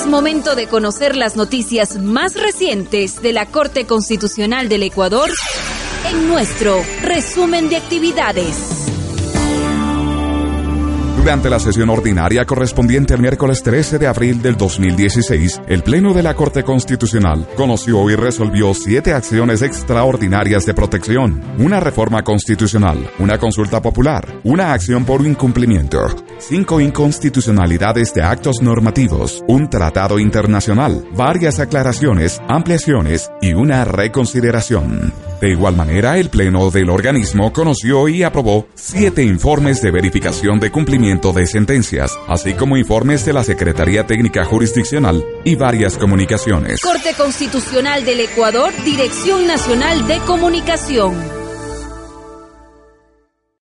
Es momento de conocer las noticias más recientes de la Corte Constitucional del Ecuador en nuestro resumen de actividades. Durante la sesión ordinaria correspondiente al miércoles 13 de abril del 2016, el Pleno de la Corte Constitucional conoció y resolvió siete acciones extraordinarias de protección, una reforma constitucional, una consulta popular, una acción por incumplimiento, cinco inconstitucionalidades de actos normativos, un tratado internacional, varias aclaraciones, ampliaciones y una reconsideración. De igual manera, el Pleno del organismo conoció y aprobó siete informes de verificación de cumplimiento de sentencias, así como informes de la Secretaría Técnica Jurisdiccional y varias comunicaciones. Corte Constitucional del Ecuador, Dirección Nacional de Comunicación.